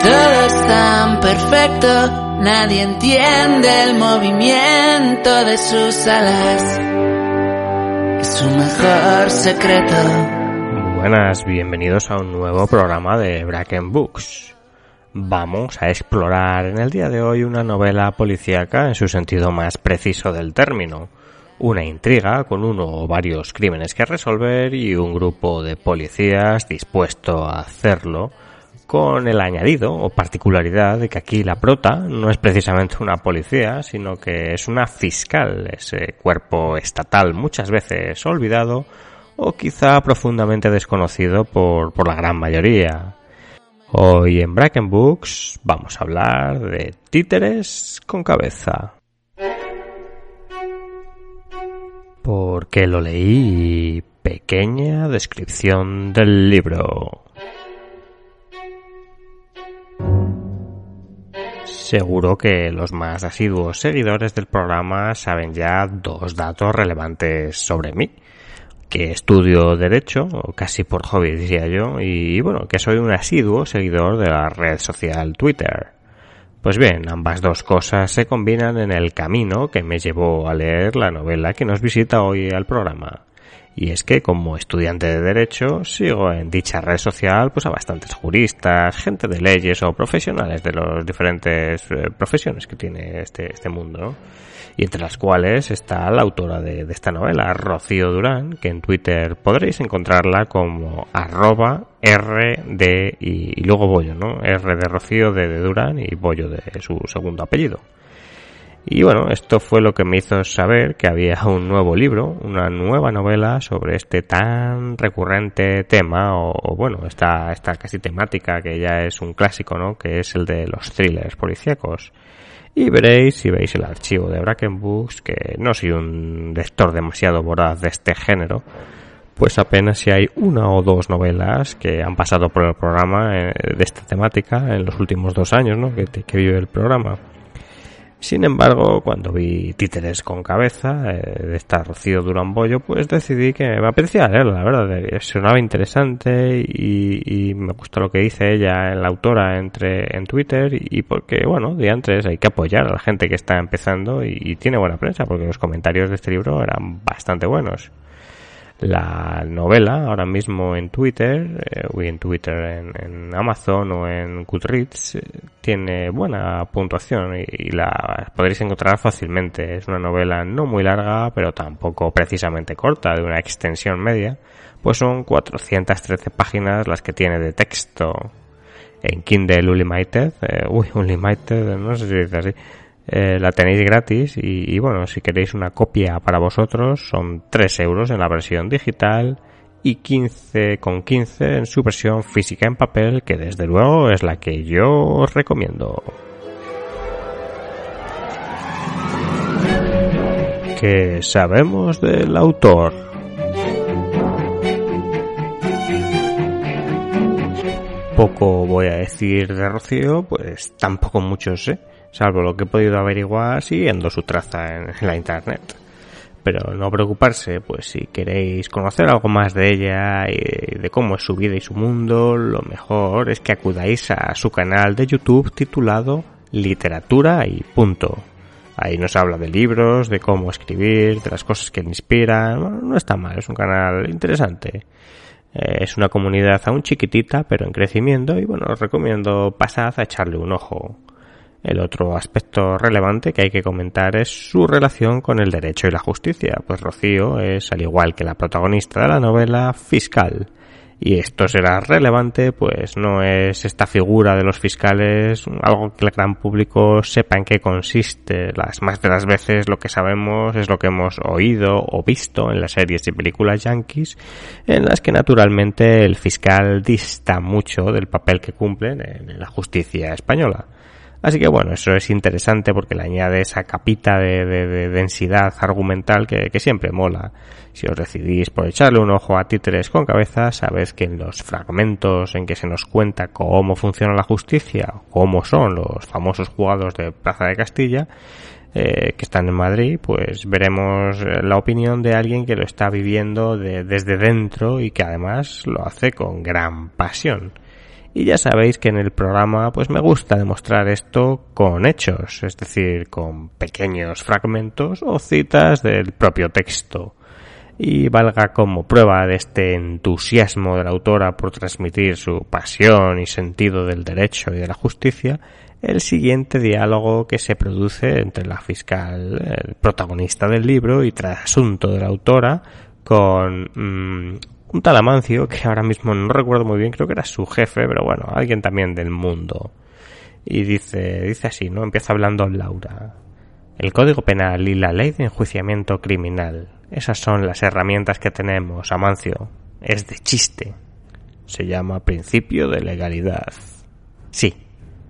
Todo es tan perfecto, nadie entiende el movimiento de sus alas. Es su mejor secreto. Buenas, bienvenidos a un nuevo programa de Bracken Books. Vamos a explorar en el día de hoy una novela policíaca en su sentido más preciso del término. Una intriga con uno o varios crímenes que resolver y un grupo de policías dispuesto a hacerlo con el añadido o particularidad de que aquí la prota no es precisamente una policía, sino que es una fiscal, ese cuerpo estatal muchas veces olvidado o quizá profundamente desconocido por, por la gran mayoría. Hoy en Bracken Books vamos a hablar de títeres con cabeza. Porque lo leí pequeña descripción del libro. Seguro que los más asiduos seguidores del programa saben ya dos datos relevantes sobre mí. Que estudio Derecho, casi por hobby diría yo, y bueno, que soy un asiduo seguidor de la red social Twitter. Pues bien, ambas dos cosas se combinan en el camino que me llevó a leer la novela que nos visita hoy al programa. Y es que como estudiante de Derecho sigo en dicha red social pues a bastantes juristas, gente de leyes o profesionales de las diferentes eh, profesiones que tiene este, este mundo. Y entre las cuales está la autora de, esta novela, Rocío Durán, que en Twitter podréis encontrarla como arroba R de y, y luego Bollo, ¿no? R de Rocío, de, de Durán y Bollo de su segundo apellido. Y bueno, esto fue lo que me hizo saber que había un nuevo libro, una nueva novela sobre este tan recurrente tema, o, bueno, esta, esta casi temática que ya es un clásico, ¿no? Que es el de los thrillers policíacos. Y veréis, si veis el archivo de Bracken Books, que no soy un lector demasiado voraz de este género, pues apenas si hay una o dos novelas que han pasado por el programa de esta temática en los últimos dos años, ¿no? Que, que vive el programa. Sin embargo, cuando vi Títeres con cabeza eh, de esta Rocío Durán Bollo, pues decidí que me apetecía leerla, la verdad, sonaba interesante y, me gustó lo que dice ella, la autora, entre en Twitter y, porque, bueno, de antes hay que apoyar a la gente que está empezando y, y tiene buena prensa porque los comentarios de este libro eran bastante buenos la novela ahora mismo en Twitter, eh, en Twitter, en, Amazon o en Goodreads, eh, tiene buena puntuación y, y, la podréis encontrar fácilmente. Es una novela no muy larga, pero tampoco precisamente corta, de una extensión media, pues son 413 páginas las que tiene de texto en Kindle Unlimited, eh, uy, Unlimited, no sé si dice así, eh, la tenéis gratis y, y, bueno, si queréis una copia para vosotros son 3 euros en la versión digital y 15 con 15 en su versión física en papel que desde luego es la que yo os recomiendo. ¿Qué sabemos del autor? Poco voy a decir de Rocío, pues tampoco mucho sé salvo lo que he podido averiguar siguiendo su traza en la internet. Pero no preocuparse, pues si queréis conocer algo más de ella y de cómo es su vida y su mundo, lo mejor es que acudáis a su canal de YouTube titulado Literatura y punto. Ahí nos habla de libros, de cómo escribir, de las cosas que le inspiran. Bueno, no está mal, es un canal interesante. Eh, es una comunidad aún chiquitita, pero en crecimiento y bueno, os recomiendo pasad a echarle un ojo. El otro aspecto relevante que hay que comentar es su relación con el derecho y la justicia, pues Rocío es, al igual que la protagonista de la novela, fiscal, y esto será relevante, pues no es esta figura de los fiscales algo que el gran público sepa en qué consiste. Las más de las veces lo que sabemos es lo que hemos oído o visto en las series y películas yankees, en las que naturalmente el fiscal dista mucho del papel que cumple en la justicia española. Así que bueno, eso es interesante porque le añade esa capita de, densidad argumental que, siempre mola. Si os decidís por echarle un ojo a títeres con cabeza, sabéis que en los fragmentos en que se nos cuenta cómo funciona la justicia, cómo son los famosos jugados de Plaza de Castilla, eh, que están en Madrid, pues veremos la opinión de alguien que lo está viviendo desde dentro y que además lo hace con gran pasión. Y ya sabéis que en el programa pues me gusta demostrar esto con hechos, es decir, con pequeños fragmentos o citas del propio texto. Y valga como prueba de este entusiasmo de la autora por transmitir su pasión y sentido del derecho y de la justicia, el siguiente diálogo que se produce entre la fiscal, el protagonista del libro y trasunto de la autora, con mm, un tal Amancio, que ahora mismo no recuerdo muy bien, creo que era su jefe, pero bueno, alguien también del mundo. Y dice, dice así, ¿no? Empieza hablando Laura. El Código Penal y la Ley de Enjuiciamiento Criminal. Esas son las herramientas que tenemos, Amancio. Es de chiste. Se llama principio de legalidad. Sí,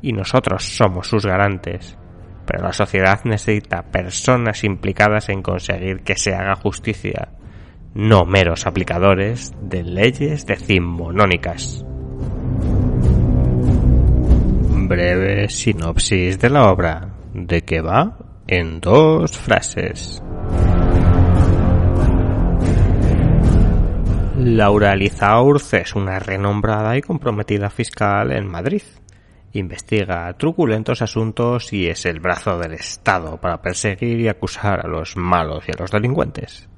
y nosotros somos sus garantes. Pero la sociedad necesita personas implicadas en conseguir que se haga justicia no meros aplicadores de leyes decimonónicas. Breve sinopsis de la obra, de que va en dos frases. Laura Lizaurz es una renombrada y comprometida fiscal en Madrid. Investiga truculentos asuntos y es el brazo del Estado para perseguir y acusar a los malos y a los delincuentes.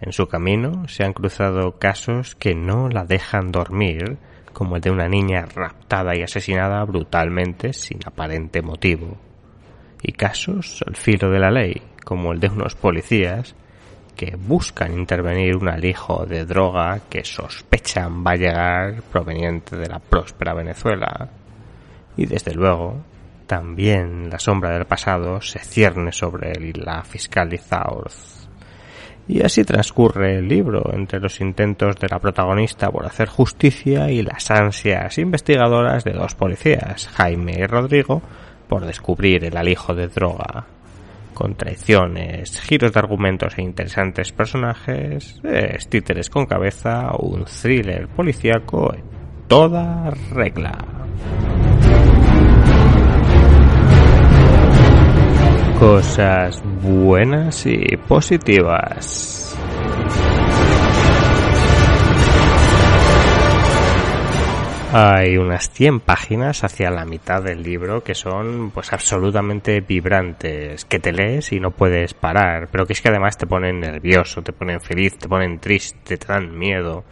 En su camino se han cruzado casos que no la dejan dormir, como el de una niña raptada y asesinada brutalmente sin aparente motivo. Y casos al filo de la ley, como el de unos policías que buscan intervenir un alijo de droga que sospechan va a llegar proveniente de la próspera Venezuela. Y desde luego, también la sombra del pasado se cierne sobre la fiscal y así transcurre el libro entre los intentos de la protagonista por hacer justicia y las ansias investigadoras de dos policías, Jaime y Rodrigo, por descubrir el alijo de droga. Con traiciones, giros de argumentos e interesantes personajes, es títeres con cabeza, un thriller policíaco en toda regla. Cosas buenas y positivas. Hay unas 100 páginas hacia la mitad del libro que son pues absolutamente vibrantes, que te lees y no puedes parar, pero que es que además te ponen nervioso, te ponen feliz, te ponen triste, te dan miedo.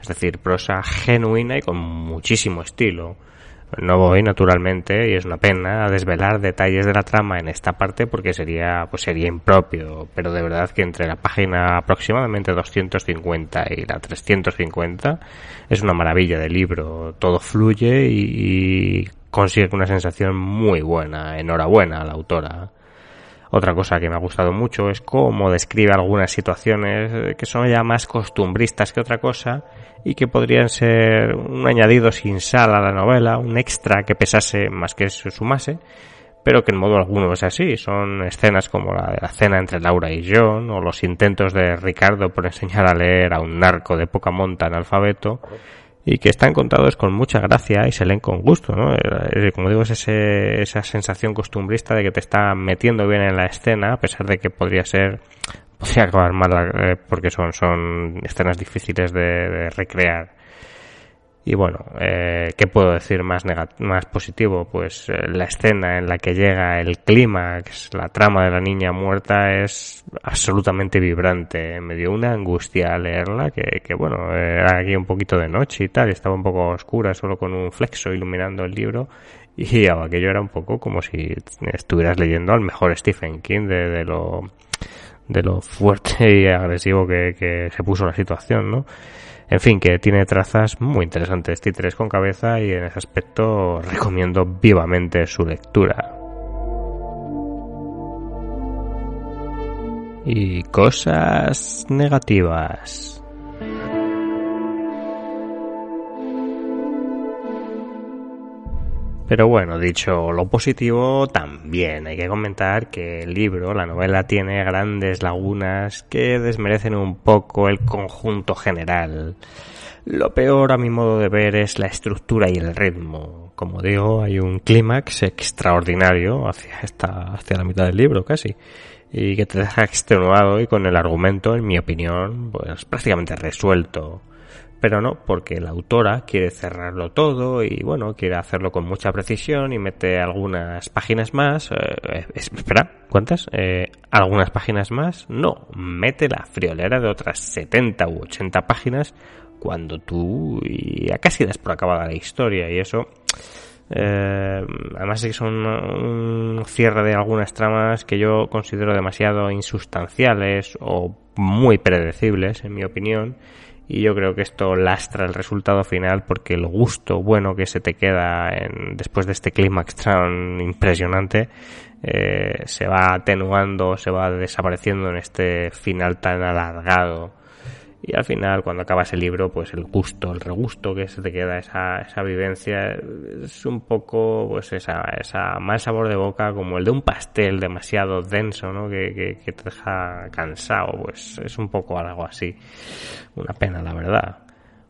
Es decir, prosa genuina y con muchísimo estilo. No voy, naturalmente, y es una pena, a desvelar detalles de la trama en esta parte porque sería, pues sería impropio, pero de verdad que entre la página aproximadamente 250 y la 350 es una maravilla de libro, todo fluye y, y consigue una sensación muy buena, enhorabuena a la autora. Otra cosa que me ha gustado mucho es cómo describe algunas situaciones que son ya más costumbristas que otra cosa y que podrían ser un añadido sin sal a la novela, un extra que pesase más que se sumase, pero que en modo alguno es así. Son escenas como la de la cena entre Laura y John, o los intentos de Ricardo por enseñar a leer a un narco de poca monta en alfabeto, y que están contados con mucha gracia y se leen con gusto, ¿no? Eh, como digo, es ese, esa sensación costumbrista de que te está metiendo bien en la escena, a pesar de que podría ser, podría acabar mal, eh, porque son, son escenas difíciles de recrear. Y bueno, eh, ¿qué puedo decir más, más positivo? Pues eh, la escena en la que llega el es la trama de la niña muerta, es absolutamente vibrante. Me dio una angustia leerla, que, que bueno, era aquí un poquito de noche y tal, estaba un poco oscura, solo con un flexo iluminando el libro, y aquello era un poco como si estuvieras leyendo al mejor Stephen King de, de lo de lo fuerte y agresivo que, que se puso la situación, ¿no? En fin, que tiene trazas muy interesantes, títeres con cabeza y en ese aspecto recomiendo vivamente su lectura. Y cosas negativas. Pero bueno, dicho lo positivo, también hay que comentar que el libro, la novela, tiene grandes lagunas que desmerecen un poco el conjunto general. Lo peor, a mi modo de ver, es la estructura y el ritmo. Como digo, hay un clímax extraordinario hacia, la mitad del libro, casi y que te deja extenuado y con el argumento, en mi opinión, pues prácticamente resuelto pero no, porque la autora quiere cerrarlo todo y bueno, quiere hacerlo con mucha precisión y mete algunas páginas más. Eh, eh, espera, ¿cuántas? Eh, ¿Algunas páginas más? No, mete la friolera de otras 70 u 80 páginas cuando tú ya casi das por acabada la historia y eso... además es que son un cierre de algunas tramas que yo considero demasiado insustanciales o muy predecibles, en mi opinión, y yo creo que esto lastra el resultado final porque el gusto bueno que se te queda en, después de este clímax tan impresionante eh, se va atenuando, se va desapareciendo en este final tan alargado y al final cuando acabas el libro pues el gusto el regusto que se te queda esa, esa vivencia es un poco pues esa, esa mal sabor de boca como el de un pastel demasiado denso ¿no? que, que, te deja cansado pues es un poco algo así. Una pena la verdad.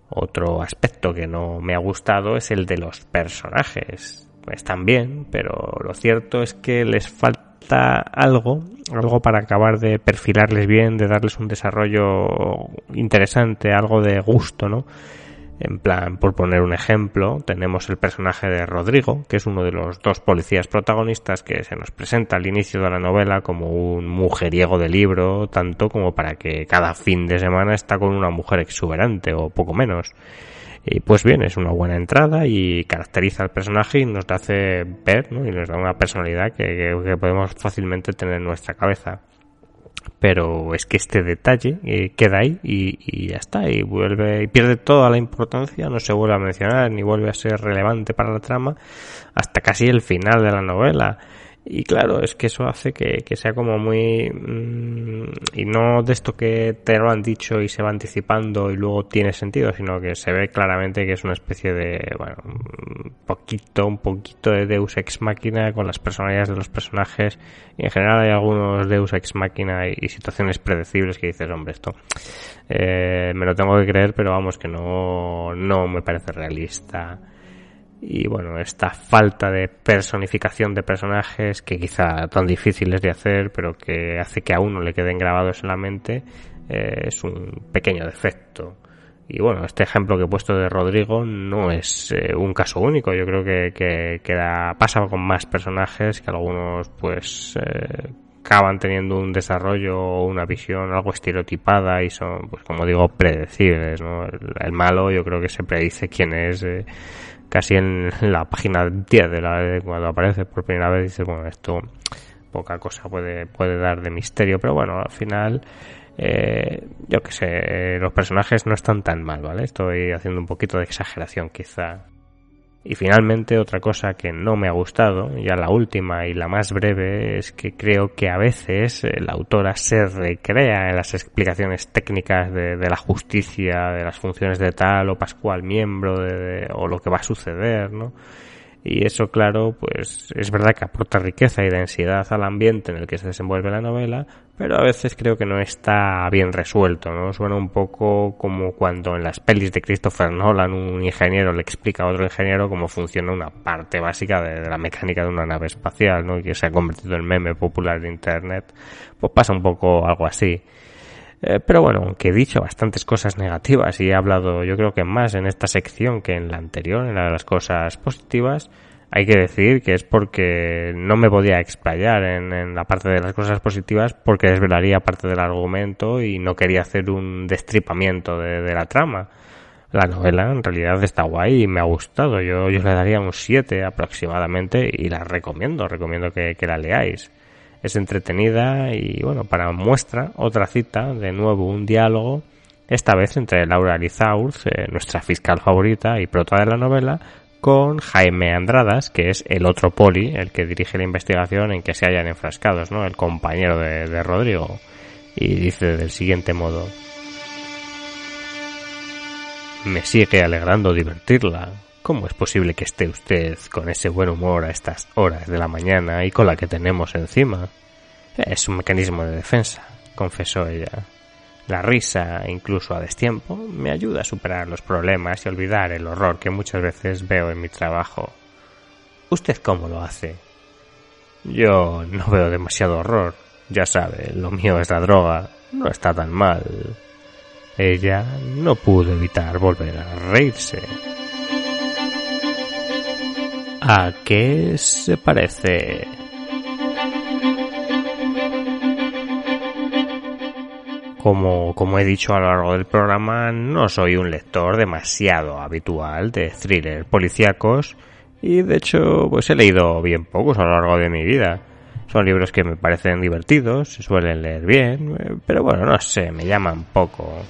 Otro aspecto que no me ha gustado es el de los personajes. Pues también pero lo cierto es que les falta algo, algo para acabar de perfilarles bien, de darles un desarrollo interesante, algo de gusto, ¿no? En plan, por poner un ejemplo, tenemos el personaje de Rodrigo, que es uno de los dos policías protagonistas que se nos presenta al inicio de la novela como un mujeriego de libro, tanto como para que cada fin de semana está con una mujer exuberante o poco menos. Y pues bien, es una buena entrada y caracteriza al personaje y nos hace ver, ¿no? Y nos da una personalidad que, podemos fácilmente tener en nuestra cabeza. Pero es que este detalle eh, queda ahí y, y, ya está, y vuelve, y pierde toda la importancia, no se vuelve a mencionar ni vuelve a ser relevante para la trama hasta casi el final de la novela. Y claro, es que eso hace que, que sea como muy... Mm, y no de esto que te lo han dicho y se va anticipando y luego tiene sentido, sino que se ve claramente que es una especie de, bueno, un poquito, un poquito de Deus Ex Máquina con las personalidades de los personajes. Y en general hay algunos Deus Ex Máquina y, situaciones predecibles que dices, hombre, esto eh, me lo tengo que creer, pero vamos, que no, no me parece realista y bueno, esta falta de personificación de personajes que quizá tan difíciles de hacer, pero que hace que a uno le queden grabados en la mente, eh, es un pequeño defecto. Y bueno, este ejemplo que he puesto de Rodrigo no es eh, un caso único. Yo creo que, que, pasa con más personajes que algunos pues eh, acaban teniendo un desarrollo o una visión algo estereotipada y son, pues como digo, predecibles. ¿no? El, malo yo creo que se predice quién es casi en la página 10 de la cuando aparece por primera vez dices bueno esto poca cosa puede puede dar de misterio pero bueno al final eh, yo que sé los personajes no están tan mal vale estoy haciendo un poquito de exageración quizá y finalmente otra cosa que no me ha gustado, ya la última y la más breve, es que creo que a veces la autora se recrea en las explicaciones técnicas de, la justicia, de las funciones de tal o pascual miembro de, o lo que va a suceder, ¿no? Y eso, claro, pues es verdad que aporta riqueza y densidad al ambiente en el que se desenvuelve la novela, pero a veces creo que no está bien resuelto, ¿no? Suena un poco como cuando en las pelis de Christopher Nolan un ingeniero le explica a otro ingeniero cómo funciona una parte básica de, la mecánica de una nave espacial, ¿no? Y que se ha convertido en meme popular de Internet. Pues pasa un poco algo así. Eh, pero bueno, aunque he dicho bastantes cosas negativas y he hablado yo creo que más en esta sección que en la anterior, en la de las cosas positivas, hay que decir que es porque no me podía explayar en, la parte de las cosas positivas porque desvelaría parte del argumento y no quería hacer un destripamiento de, la trama. La novela en realidad está guay y me ha gustado. Yo, yo le daría un 7 aproximadamente y la recomiendo, recomiendo que la leáis es entretenida y bueno, para muestra otra cita, de nuevo un diálogo esta vez entre Laura Lizaurz, eh, nuestra fiscal favorita y prota de la novela, con Jaime Andradas, que es el otro poli, el que dirige la investigación en que se hayan enfrascados, ¿no? El compañero de, de Rodrigo. Y dice del siguiente modo. Me sigue alegrando divertirla. ¿Cómo es posible que esté usted con ese buen humor a estas horas de la mañana y con la que tenemos encima? Es un mecanismo de defensa, confesó ella. La risa, incluso a destiempo, me ayuda a superar los problemas y olvidar el horror que muchas veces veo en mi trabajo. ¿Usted cómo lo hace? Yo no veo demasiado horror. Ya sabe, lo mío es la droga. No está tan mal. Ella no pudo evitar volver a reírse. ¿A qué se parece? Como, como he dicho a lo largo del programa, no soy un lector demasiado habitual de thrillers policíacos y de hecho pues he leído bien pocos a lo largo de mi vida. Son libros que me parecen divertidos, se suelen leer bien, eh, pero bueno, no sé, me llaman poco.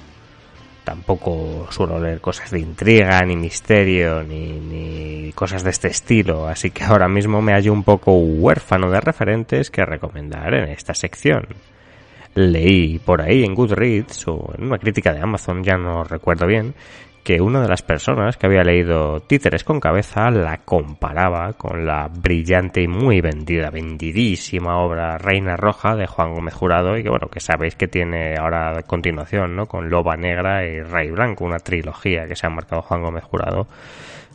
Tampoco suelo leer cosas de intriga, ni misterio, ni, ni cosas de este estilo, así que ahora mismo me hallo un poco huérfano de referentes que recomendar en esta sección. Leí por ahí en Goodreads o en una crítica de Amazon, ya no recuerdo bien, que una de las personas que había leído Títeres con cabeza la comparaba con la brillante y muy vendida, vendidísima obra Reina Roja de Juan Gómez Jurado y que bueno, que sabéis que tiene ahora continuación, ¿no? Con Loba Negra y Rey Blanco, una trilogía que se ha marcado Juan Gómez Jurado.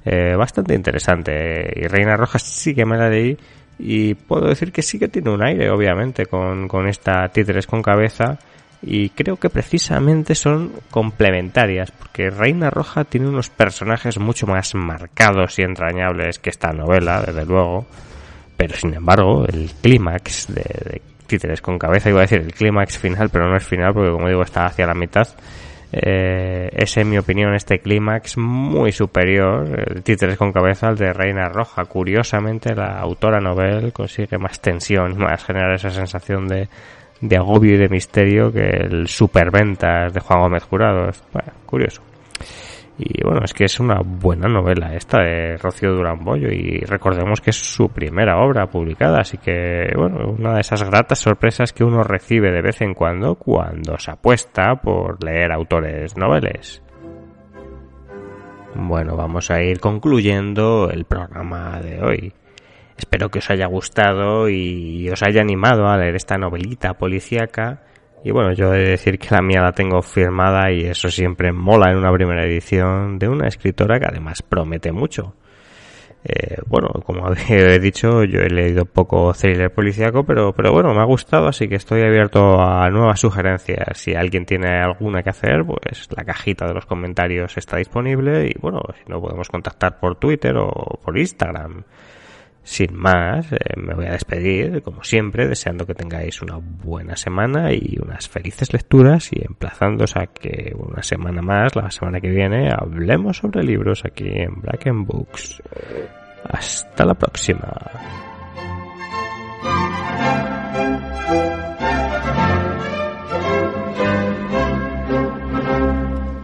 Eh, bastante interesante. Y Reina Roja sí que me la leí y puedo decir que sí que tiene un aire, obviamente, con, con esta títeres con cabeza. Y creo que precisamente son complementarias, porque Reina Roja tiene unos personajes mucho más marcados y entrañables que esta novela, desde luego. Pero sin embargo, el clímax de, de Títeres con cabeza, iba a decir el clímax final, pero no es final, porque como digo, está hacia la mitad eh, es en mi opinión este clímax muy superior, el títeres con cabeza al de Reina Roja. Curiosamente la autora novel consigue más tensión más generar esa sensación de, de agobio y de misterio que el superventas de Juan Gómez Jurado. Bueno, curioso. Y bueno, es que es una buena novela esta de Rocío Durán Bollo y recordemos que es su primera obra publicada, así que bueno, una de esas gratas sorpresas que uno recibe de vez en cuando cuando se apuesta por leer autores noveles. Bueno, vamos a ir concluyendo el programa de hoy. Espero que os haya gustado y os haya animado a leer esta novelita policíaca y bueno, yo he de decir que la mía la tengo firmada y eso siempre mola en una primera edición de una escritora que además promete mucho. Eh, bueno, como he dicho, yo he leído poco thriller policíaco, pero, pero bueno, me ha gustado, así que estoy abierto a nuevas sugerencias. Si alguien tiene alguna que hacer, pues la cajita de los comentarios está disponible y bueno, si no podemos contactar por Twitter o por Instagram. Sin más, eh, me voy a despedir, como siempre, deseando que tengáis una buena semana y unas felices lecturas y emplazándos a que una semana más, la semana que viene, hablemos sobre libros aquí en Black and Books. Hasta la próxima.